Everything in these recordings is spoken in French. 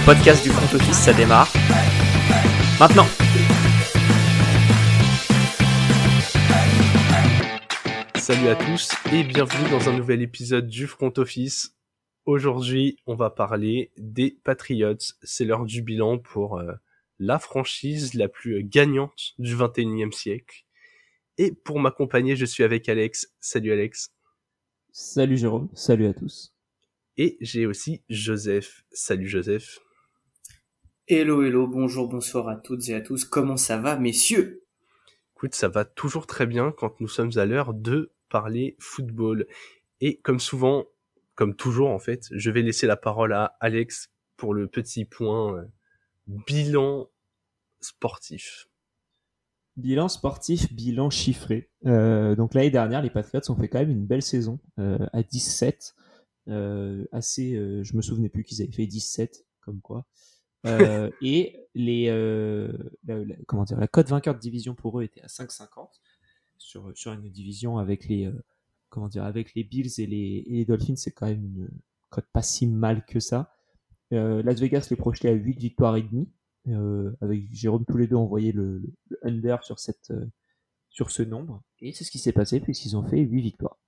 Le podcast du front office, ça démarre. Maintenant Salut à tous et bienvenue dans un nouvel épisode du front office. Aujourd'hui, on va parler des Patriots. C'est l'heure du bilan pour euh, la franchise la plus gagnante du 21e siècle. Et pour m'accompagner, je suis avec Alex. Salut Alex. Salut Jérôme, salut à tous. Et j'ai aussi Joseph. Salut Joseph. Hello, hello, bonjour, bonsoir à toutes et à tous. Comment ça va, messieurs? Écoute, ça va toujours très bien quand nous sommes à l'heure de parler football. Et comme souvent, comme toujours en fait, je vais laisser la parole à Alex pour le petit point euh, bilan sportif. Bilan sportif, bilan chiffré. Euh, donc l'année dernière, les Patriots ont fait quand même une belle saison euh, à 17. Euh, assez, euh, je me souvenais plus qu'ils avaient fait 17, comme quoi. Euh, et les, euh, la, comment dire, la cote vainqueur de division pour eux était à 5,50 sur sur une division avec les, euh, comment dire, avec les Bills et les, Dolphins, c'est quand même une cote pas si mal que ça. Las Vegas les projetait à 8 victoires et demie. Avec Jérôme tous les deux envoyé le, under sur cette sur ce nombre et c'est ce qui s'est passé puisqu'ils ont fait 8 victoires.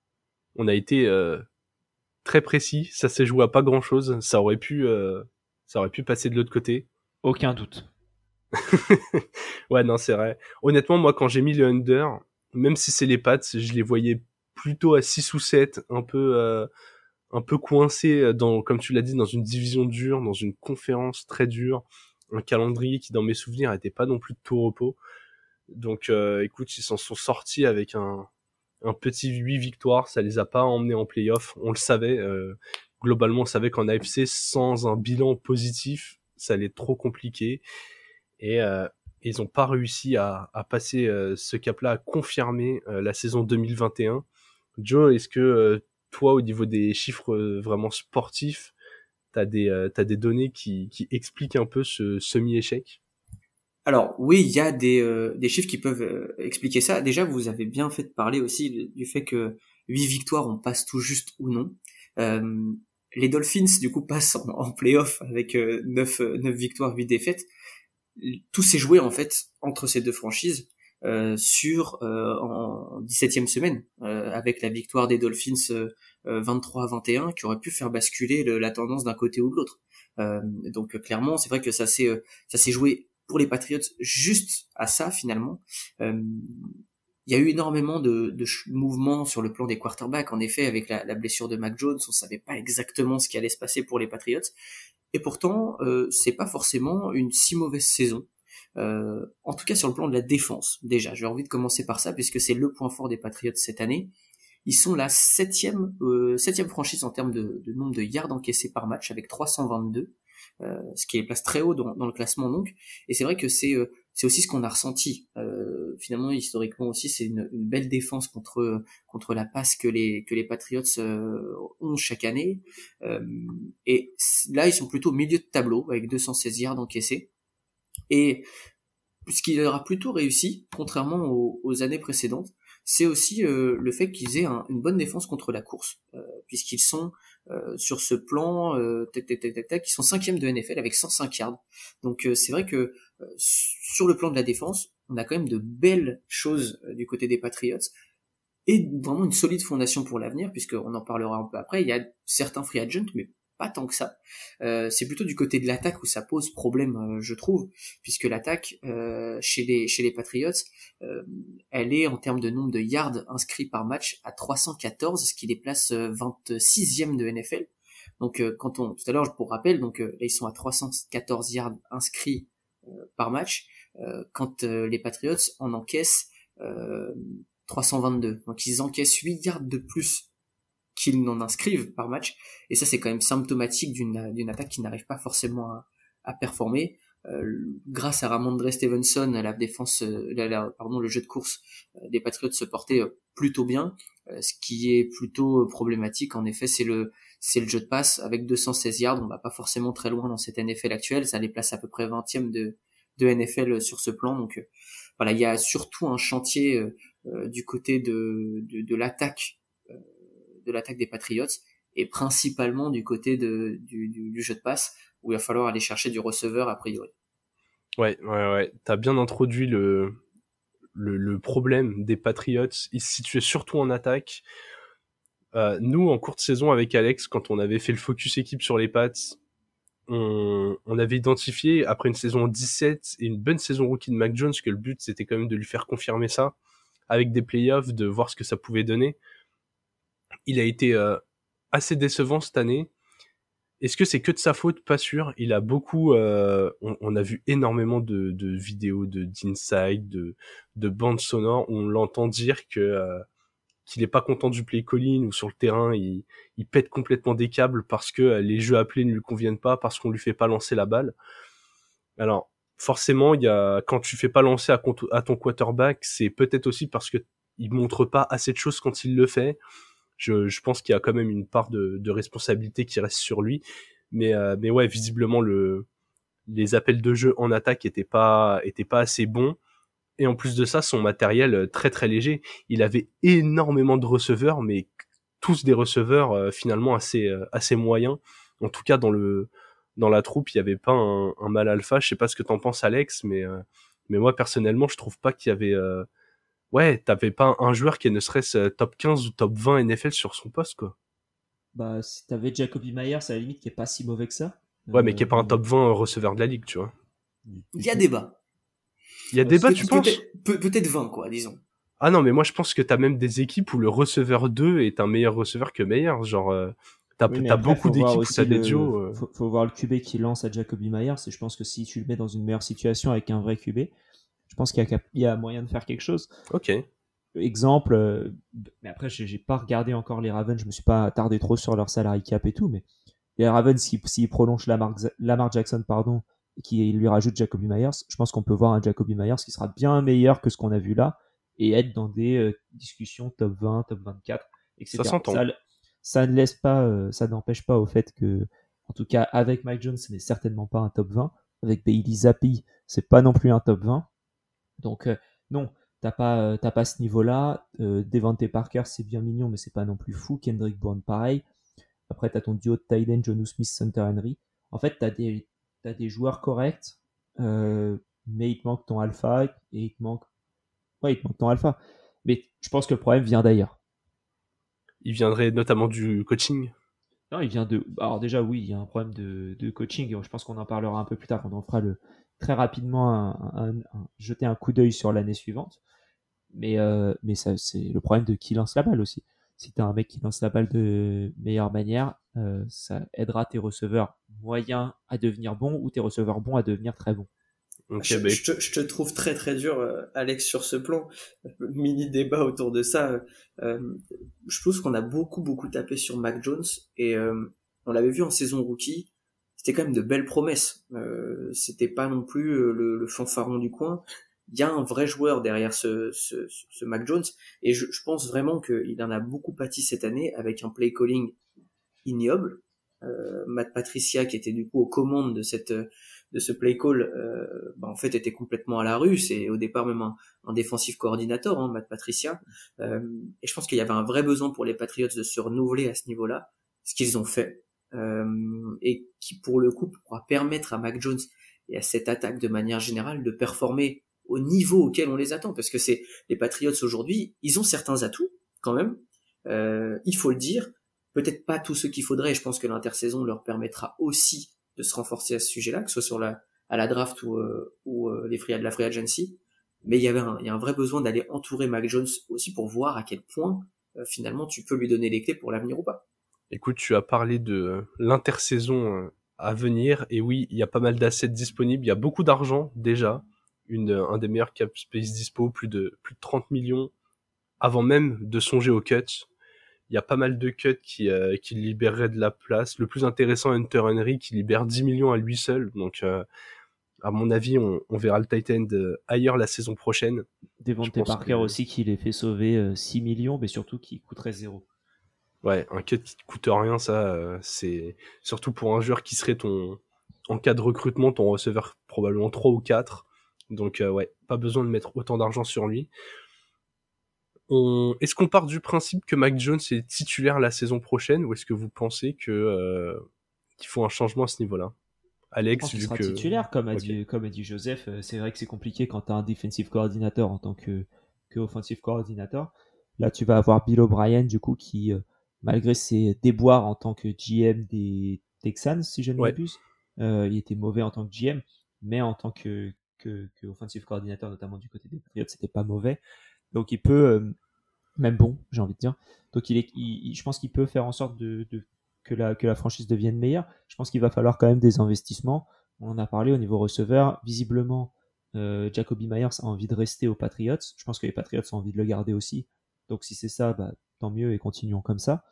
On a été très précis, ça s'est joué à pas grand chose, ça aurait pu ça aurait pu passer de l'autre côté. Aucun doute. ouais, non, c'est vrai. Honnêtement, moi, quand j'ai mis le under, même si c'est les pattes, je les voyais plutôt à 6 ou 7, un peu, euh, un peu coincés dans, comme tu l'as dit, dans une division dure, dans une conférence très dure, un calendrier qui, dans mes souvenirs, était pas non plus de tout repos. Donc, euh, écoute, ils s'en sont sortis avec un, un petit 8 victoires, ça les a pas emmenés en playoff, on le savait, euh, globalement, on savait qu'en AFC, sans un bilan positif, ça allait être trop compliqué. Et euh, ils n'ont pas réussi à, passer euh, ce cap-là, à confirmer euh, la saison 2021. Joe, est-ce que toi, au niveau des chiffres vraiment sportifs, euh, t'as des données qui, expliquent un peu ce semi-échec? Alors oui, il y a des, chiffres qui peuvent expliquer ça. Déjà, vous avez bien fait de parler aussi du- fait que 8 victoires, on passe tout juste ou non. Les Dolphins, du coup, passent en, en playoff avec euh, 9, euh, 9 victoires, 8 défaites. Tout s'est joué, en fait, entre ces deux franchises euh, sur euh, en 17e semaine, euh, avec la victoire des Dolphins euh, euh, 23 à 21, qui aurait pu faire basculer le- la tendance d'un côté ou de l'autre. Donc clairement, c'est vrai que ça s'est ça s'est joué pour les Patriots juste à ça finalement. Il y a eu énormément de, de mouvements sur le plan des quarterbacks. En effet, avec la, la blessure de Mac Jones, on savait pas exactement ce qui allait se passer pour les Patriots. Et pourtant, euh, c'est pas forcément une si mauvaise saison. Euh, en tout cas, sur le plan de la défense, déjà, j'ai envie de commencer par ça puisque c'est le point fort des Patriots cette année. Ils sont la septième, euh, septième franchise en termes de, de nombre de yards encaissés par match avec 322, euh, ce qui les place très haut dans, dans le classement donc. Et c'est vrai que c'est euh, c'est aussi ce qu'on a ressenti. Euh, finalement, historiquement aussi, c'est une, une belle défense contre contre la passe que les que les Patriots euh, ont chaque année. Euh, et là, ils sont plutôt au milieu de tableau avec 216 yards encaissés. Et ce qui leur a plutôt réussi, contrairement aux, aux années précédentes, c'est aussi euh, le fait qu'ils aient un- une bonne défense contre la course, euh, puisqu'ils sont euh, sur ce plan, euh, tac, tac, tac, tac, tac, ils sont cinquième de NFL avec 105 yards. Donc euh, c'est vrai que euh, sur le plan de la défense, on a quand même de belles choses euh, du côté des Patriots et vraiment une solide fondation pour l'avenir, puisqu'on en parlera un peu après. Il y a certains free agents, mais pas tant que ça. Euh, c'est plutôt du côté de l'attaque où ça pose problème, euh, je trouve, puisque l'attaque chez les chez Patriots, elle est en termes de nombre de yards inscrits par match à 314, ce qui les place euh, 26e de NFL. Donc quand on tout à l'heure pour rappel, donc ils sont à 314 yards inscrits par match, quand euh, les Patriots en encaissent euh, 322. Donc ils encaissent 8 yards de plus qu'ils n'en inscrivent par match. Et ça, c'est quand même symptomatique d'une attaque qui n'arrive pas forcément à, à performer. Euh, grâce à Ramondre Stevenson, la défense, euh, pardon, le jeu de course euh, des Patriots se portait euh, plutôt bien. Euh, ce qui est plutôt euh, problématique, en effet, c'est le c'est le jeu de passe avec 216 yards. On va pas forcément très loin dans cette NFL actuelle. Ça les place à peu près 20e de NFL sur ce plan. Donc euh, voilà, il y a surtout un chantier euh, euh, du côté de de, l'attaque euh, de l'attaque des Patriots et principalement du côté de, du, jeu de passe. où il va falloir aller chercher du receveur a priori. Ouais, ouais, ouais. T'as bien introduit le, le, problème des Patriots. Ils se situaient surtout en attaque. Euh, nous, en courte saison avec Alex, quand on avait fait le focus équipe sur les Pats, on, avait identifié, après une saison 17 et une bonne saison rookie de Mac Jones, que le but c'était quand même de lui faire confirmer ça, avec des playoffs, de voir ce que ça pouvait donner. Il a été euh, assez décevant cette année. Est-ce que c'est que de sa faute? Pas sûr. Il a beaucoup. Euh, on, a vu énormément de, de vidéos de d'inside, de, de bandes sonores où on l'entend dire que euh, qu'il est pas content du play calling ou sur le terrain, il, il pète complètement des câbles parce que euh, les jeux appelés ne lui conviennent pas, parce qu'on lui fait pas lancer la balle. Alors forcément, y a quand tu fais pas lancer à, ton quarterback, c'est peut-être aussi parce que il montre pas assez de choses quand il le fait je, pense qu'il y a quand même une part de, de, responsabilité qui reste sur lui. Mais, euh, mais ouais, visiblement, le, les appels de jeu en attaque étaient pas, étaient pas assez bons. Et en plus de ça, son matériel euh, très très léger. Il avait énormément de receveurs, mais tous des receveurs euh, finalement assez, assez moyens. En tout cas, dans le, dans la troupe, il y avait pas un, un mal alpha. Je sais pas ce que t'en penses, Alex, mais, mais moi personnellement, je trouve pas qu'il y avait ouais, t'avais pas un joueur qui ne serait-ce top 15 ou top 20 NFL sur son poste, quoi. Bah, si t'avais Jacoby Myers, à la limite, qui est pas si mauvais que ça. Ouais, mais qui est pas un euh, top 20 receveur de la ligue, tu vois. Il y a débat. Il y a débat, tu penses Peut-être 20, quoi, disons. Ah non, mais moi je pense que t'as même des équipes où le receveur 2 est un meilleur receveur que meilleur. Genre, euh, t'as beaucoup d'équipes où t'as des duos. Euh. Faut, faut, voir le QB qui lance à Jacoby Myers. Et je pense que si tu le mets dans une meilleure situation avec un vrai QB, je pense qu'il y, y, a moyen de faire quelque chose. Ok. Exemple, euh, mais après, j'ai pas regardé encore les Ravens, je me suis pas attardé trop sur leur salary cap et tout, mais les Ravens, s'ils si, prolongent Lamar, Lamar Jackson, pardon, qui lui rajoute Jacoby Myers, je pense qu'on peut voir un Jacoby Myers qui sera bien meilleur que ce qu'on a vu là et être dans des euh, discussions top 20, top 24, etc. Ça s'entend. Ça, ça, ne laisse pas, euh, ça n'empêche pas au fait que, en tout cas, avec Mike Jones, ce n'est certainement pas un top 20. Avec Bailey Zappi, c'est pas non plus un top 20. Donc euh, non, t'as pas t'as pas ce niveau-là. Devante Parker c'est bien mignon, mais c'est pas non plus fou. Kendrick Bourne pareil. Après t'as ton duo de Tyden, Jonu Smith, Hunter Henry. En fait t'as des t'as des joueurs corrects, euh, mais il te manque ton alpha et il te manque ouais il te manque ton alpha. Mais je pense que le problème vient d'ailleurs. Il viendrait notamment du coaching. Non, il vient de. Alors déjà, oui, il y a un problème de, de coaching. Je pense qu'on en parlera un peu plus tard quand on fera le, très rapidement jeter un coup d'œil sur l'année suivante. Mais, euh, mais ça, c'est le problème de qui lance la balle aussi. Si tu as un mec qui lance la balle de meilleure manière, euh, ça aidera tes receveurs moyens à devenir bons ou tes receveurs bons à devenir très bons. je, te, je, te, trouve très très dur, euh, Alex, sur ce plan. Mini débat autour de ça. Euh, je pense qu'on a beaucoup beaucoup tapé sur Mac Jones et on l'avait vu en saison rookie c'était quand même de belles promesses. Euh, c'était pas non plus le, le, fanfaron du coin. Il y a un vrai joueur derrière ce, ce, ce Mac Jones, et je, je pense vraiment qu'il en a beaucoup pâti cette année avec un play calling ignoble. Euh, Matt Patricia, qui était du coup aux commandes de cette de ce play call, euh, bah, en fait était complètement à la rue. C'est au départ même un, un défensif coordinateur, hein, Matt Patricia. Euh, et je pense qu'il y avait un vrai besoin pour les Patriots de se renouveler à ce niveau-là, ce qu'ils ont fait. Euh, et qui pour le coup pourra permettre à Mac Jones et à cette attaque de manière générale de performer au niveau auquel on les attend parce que c'est les Patriots aujourd'hui ils ont certains atouts quand même. Euh, il faut le dire peut-être pas tous ceux qu'il faudrait je pense que l'intersaison leur permettra aussi de se renforcer à ce sujet-là que ce soit sur la à la draft ou, euh, ou euh, les free, la free agency. Mais il y avait un, il y a un vrai besoin d'aller entourer Mac Jones aussi pour voir à quel point finalement tu peux lui donner les clés pour l'avenir ou pas. Écoute, tu as parlé de l'intersaison à venir, et oui, il y a pas mal d'assets disponibles, il y a beaucoup d'argent déjà, une, euh, un des meilleurs cap space dispo, plus de, plus de 30 millions, avant même de songer aux cuts. Il y a pas mal de cuts qui, qui libéreraient de la place. Le plus intéressant, Hunter Henry, qui libère 10 millions à lui seul, donc à mon avis, on, on, verra le Titan ailleurs la saison prochaine. Devante Parker aussi qui les fait sauver 6 millions, mais surtout qui coûterait zéro. Ouais, un cut qui te coûte rien, ça, euh, c'est surtout pour un joueur qui serait ton, en cas de recrutement, ton receveur probablement 3 ou 4. Donc, euh, ouais, pas besoin de mettre autant d'argent sur lui. On... Est-ce qu'on part du principe que Mac Jones est titulaire la saison prochaine ou est-ce que vous pensez que euh, qu'il faut un changement à ce niveau-là? Alex, il vu sera que... titulaire, comme a, dit, comme a dit Joseph. C'est vrai que c'est compliqué quand tu as un defensive coordinator en tant que, que offensive coordinator. Là, tu vas avoir Bill O'Brien, du coup, qui, malgré ses déboires en tant que GM des Texans, si je ne m'abuse, il était mauvais en tant que GM, mais en tant que, que, que offensive coordinator, notamment du côté des Patriots, c'était pas mauvais. Donc il peut, même bon, j'ai envie de dire. Donc il est, je pense qu'il peut faire en sorte de, que, la, que la franchise devienne meilleure. Je pense qu'il va falloir quand même des investissements. On en a parlé au niveau receveur. Visiblement, euh, Jacoby Myers a envie de rester aux Patriots. Je pense que les Patriots ont envie de le garder aussi. Donc si c'est ça, bah, tant mieux et continuons comme ça.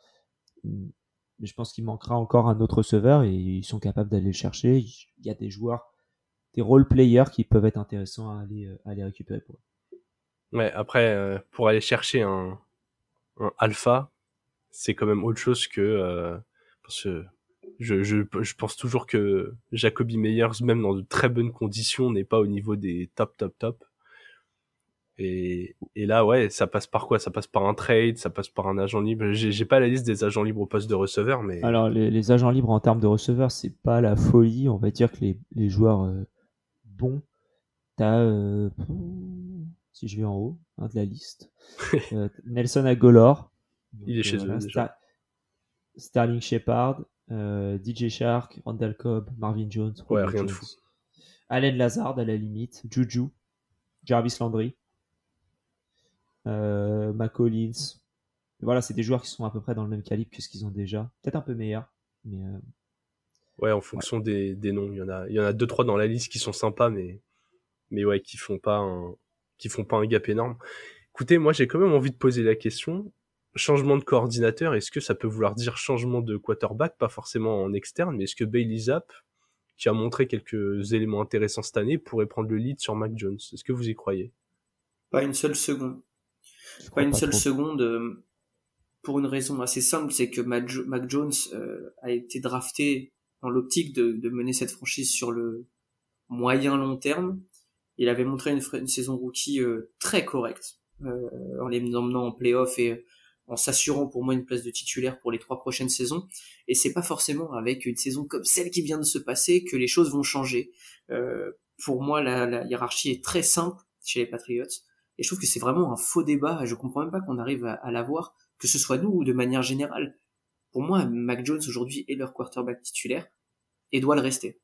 Mais je pense qu'il manquera encore un autre receveur et ils sont capables d'aller le chercher. Il y a des joueurs, des role players qui peuvent être intéressants à aller, euh, à aller récupérer pour eux. Ouais, après, euh, pour aller chercher un, un alpha, c'est quand même autre chose que euh, parce que je, je, je, pense toujours que Jacoby Meyers, même dans de très bonnes conditions, n'est pas au niveau des top, top, top. Et, et là, ouais, ça passe par quoi? Ça passe par un trade, ça passe par un agent libre. J'ai pas la liste des agents libres au poste de receveur, mais. Alors, les, les agents libres en termes de receveur, c'est pas la folie. On va dire que les, les joueurs euh, bons, t'as. Euh, si je vais en haut hein, de la liste, euh, Nelson Agolor. Il est chez eux. Déjà. Sterling Shepard, euh, DJ Shark, Randall Cobb, Marvin Jones. Ouais, rien de fou. Allen Lazard à la limite, Juju, Jarvis Landry, euh, McCollins. Voilà, c'est des joueurs qui sont à peu près dans le même calibre que ce qu'ils ont déjà. Peut-être un peu meilleurs, mais. Ouais, en fonction ouais. Des, des, noms, il y en a, il y en a deux trois dans la liste qui sont sympas, mais mais ouais, qui font pas un, qui font pas un gap énorme. Écoutez, moi j'ai quand même envie de poser la question changement de coordinateur, est-ce que ça peut vouloir dire changement de quarterback, pas forcément en externe, mais est-ce que Bailey Zapp, qui a montré quelques éléments intéressants cette année, pourrait prendre le lead sur Mac Jones? Est-ce que vous y croyez? Pas une seule seconde. Pas une pas seule trop. seconde, euh, pour une raison assez simple, c'est que Mac, Mac Jones euh, a été drafté dans l'optique de, de, mener cette franchise sur le moyen long terme. Il avait montré une, une saison rookie euh, très correcte, en les emmenant en playoff et en s'assurant pour moi une place de titulaire pour les trois prochaines saisons. Et c'est pas forcément avec une saison comme celle qui vient de se passer que les choses vont changer. Euh, pour moi, la, la, hiérarchie est très simple chez les Patriots. Et je trouve que c'est vraiment un faux débat. Je comprends même pas qu'on arrive à, à l'avoir, que ce soit nous ou de manière générale. Pour moi, Mac Jones aujourd'hui est leur quarterback titulaire et doit le rester.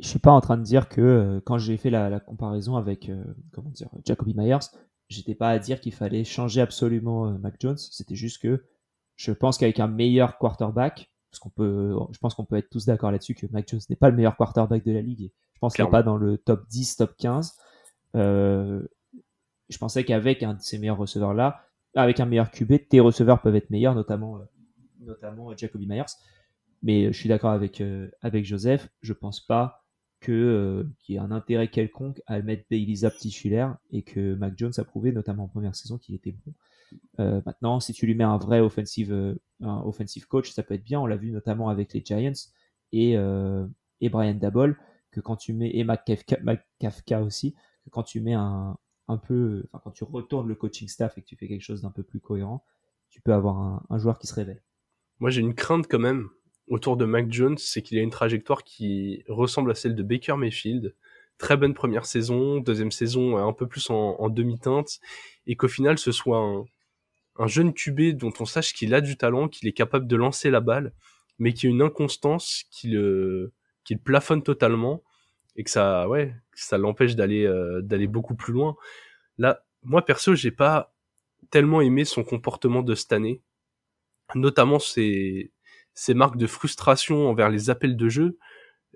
Je suis pas en train de dire que euh, quand j'ai fait la, la comparaison avec euh, comment dire Jacoby Myers, j'étais pas à dire qu'il fallait changer absolument euh, Mac Jones. C'était juste que je pense qu'avec un meilleur quarterback, parce qu'on peut, je pense qu'on peut être tous d'accord là-dessus que Mac Jones n'est pas le meilleur quarterback de la ligue. Je pense qu'il n'est pas dans le top 10, top 15. Euh, je pensais qu'avec un de ces meilleurs receveurs là, avec un meilleur QB, tes receveurs peuvent être meilleurs, notamment, euh, notamment Jacoby Myers. Mais je suis d'accord avec, euh, avec Joseph. Je pense pas euh, qu'il y ait un intérêt quelconque à mettre Bailey Zapp titulaire et que Mac Jones a prouvé notamment en première saison qu'il était bon. Euh, maintenant, si tu lui mets un vrai offensive euh, offensive coach, ça peut être bien. On l'a vu notamment avec les Giants et euh, et Brian Dabol que quand tu mets et Mac Kafka, aussi que quand tu mets un un peu enfin quand tu retournes le coaching staff et que tu fais quelque chose d'un peu plus cohérent, tu peux avoir un joueur qui se révèle. Moi, j'ai une crainte quand même autour de Mac Jones, c'est qu'il a une trajectoire qui ressemble à celle de Baker Mayfield. Très bonne première saison, deuxième saison un peu plus en, demi-teinte, et qu'au final ce soit un, un, jeune QB dont on sache qu'il a du talent, qu'il est capable de lancer la balle, mais qui a une inconstance qui le, qui le plafonne totalement, et que ça, ouais, ça l'empêche d'aller euh, d'aller beaucoup plus loin. Là, moi perso, j'ai pas tellement aimé son comportement de cette année, notamment ses ces marques de frustration envers les appels de jeu,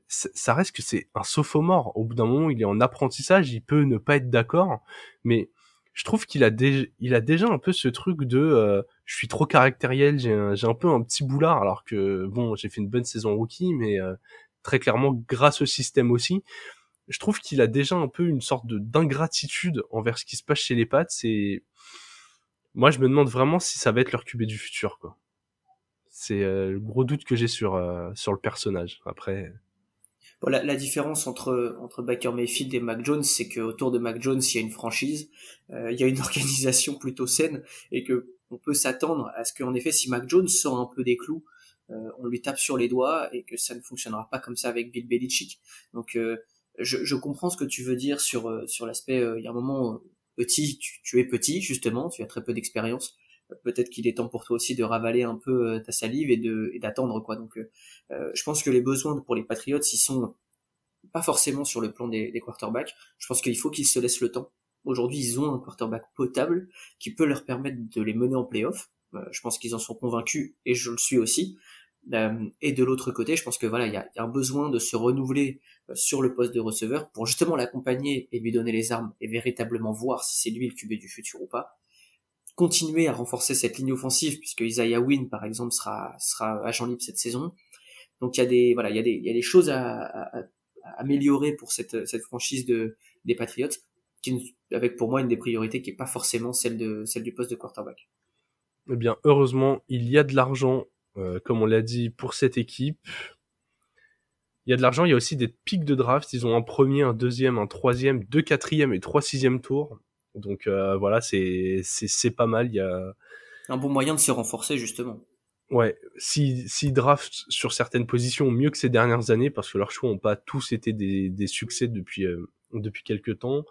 ça reste que c'est un sophomore. Au bout d'un moment, il est en apprentissage, il peut ne pas être d'accord, mais je trouve qu'il a, il a déjà un peu ce truc de euh, je suis trop caractériel, j'ai un, un, peu un petit boulard, alors que bon, j'ai fait une bonne saison rookie, mais euh, très clairement grâce au système aussi. Je trouve qu'il a déjà un peu une sorte de d'ingratitude envers ce qui se passe chez les Pats. Et moi, je me demande vraiment si ça va être leur QB du futur, quoi c'est euh, le gros doute que j'ai sur euh, sur le personnage. Après. Bon, la, différence entre entre Baker Mayfield et Mac Jones, c'est que autour de Mac Jones, il y a une franchise, euh, il y a une organisation plutôt saine, et que on peut s'attendre à ce qu'en effet, si Mac Jones sort un peu des clous, on lui tape sur les doigts et que ça ne fonctionnera pas comme ça avec Bill Belichick. Donc je, comprends ce que tu veux dire sur sur l'aspect. Il y a un moment petit, tu, es petit justement, tu as très peu d'expérience. Peut-être qu'il est temps pour toi aussi de ravaler un peu ta salive et de d'attendre quoi. Donc je pense que les besoins pour les Patriots, ils sont pas forcément sur le plan des, quarterbacks. Je pense qu'il faut qu'ils se laissent le temps. Aujourd'hui, ils ont un quarterback potable qui peut leur permettre de les mener en playoff. Euh, je pense qu'ils en sont convaincus et je le suis aussi. Euh, et de l'autre côté, je pense que voilà, il y a, un besoin de se renouveler euh, sur le poste de receveur pour justement l'accompagner et lui donner les armes et véritablement voir si c'est lui le QB du futur ou pas. Continuer à renforcer cette ligne offensive puisque Isaiah Wynn par exemple sera sera agent libre cette saison. Donc il y a des voilà, il y a des il y a des choses à, à, améliorer pour cette, cette franchise de, des Patriots, qui, avec pour moi une des priorités qui est pas forcément celle, de, celle du poste de quarterback. Eh bien, heureusement, il y a de l'argent, euh, comme on l'a dit, pour cette équipe. Il y a de l'argent, il y a aussi des pics de draft. Ils ont un premier, un deuxième, un troisième, deux quatrièmes et trois sixièmes tours. Donc euh, voilà, c'est c'est pas mal. Il y a un bon moyen de se renforcer justement. Ouais, si, si draft sur certaines positions mieux que ces dernières années, parce que leurs choix n'ont pas tous été des, des succès depuis, euh, depuis quelques temps,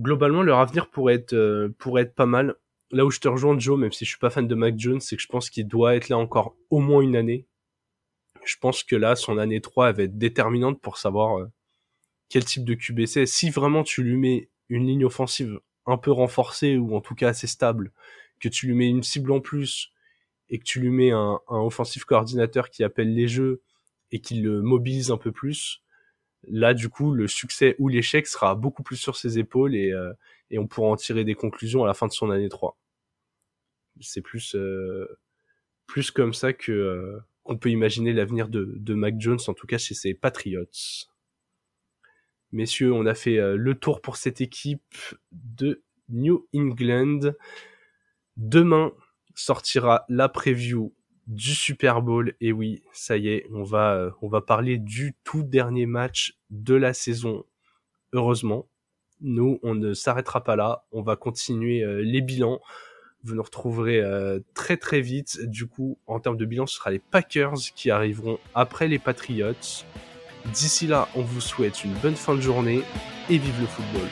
globalement, leur avenir pourrait être, euh, pourrait être pas mal. Là où je te rejoins, Joe, même si je suis pas fan de Mac Jones, c'est que je pense qu'il doit être là encore au moins une année. Je pense que là, son année 3, va être déterminante pour savoir euh, quel type de QB c'est. Si vraiment tu lui mets une ligne offensive un peu renforcée, ou en tout cas assez stable, que tu lui mets une cible en plus, et que tu lui mets un, un offensif coordinateur qui appelle les jeux et qui le mobilise un peu plus, là du coup le succès ou l'échec sera beaucoup plus sur ses épaules et, euh, et on pourra en tirer des conclusions à la fin de son année 3. C'est plus euh, plus comme ça que euh, qu'on peut imaginer l'avenir de, de Mac Jones, en tout cas chez ses Patriots. Messieurs, on a fait le tour pour cette équipe de New England. Demain, sortira la preview du Super Bowl. Et oui, ça y est, on va, euh, parler du tout dernier match de la saison. Heureusement, nous, on ne s'arrêtera pas là. On va continuer euh, les bilans. Vous nous retrouverez euh, très très vite. Du coup, en termes de bilan, ce sera les Packers qui arriveront après les Patriots. D'ici là, on vous souhaite une bonne fin de journée et vive le football.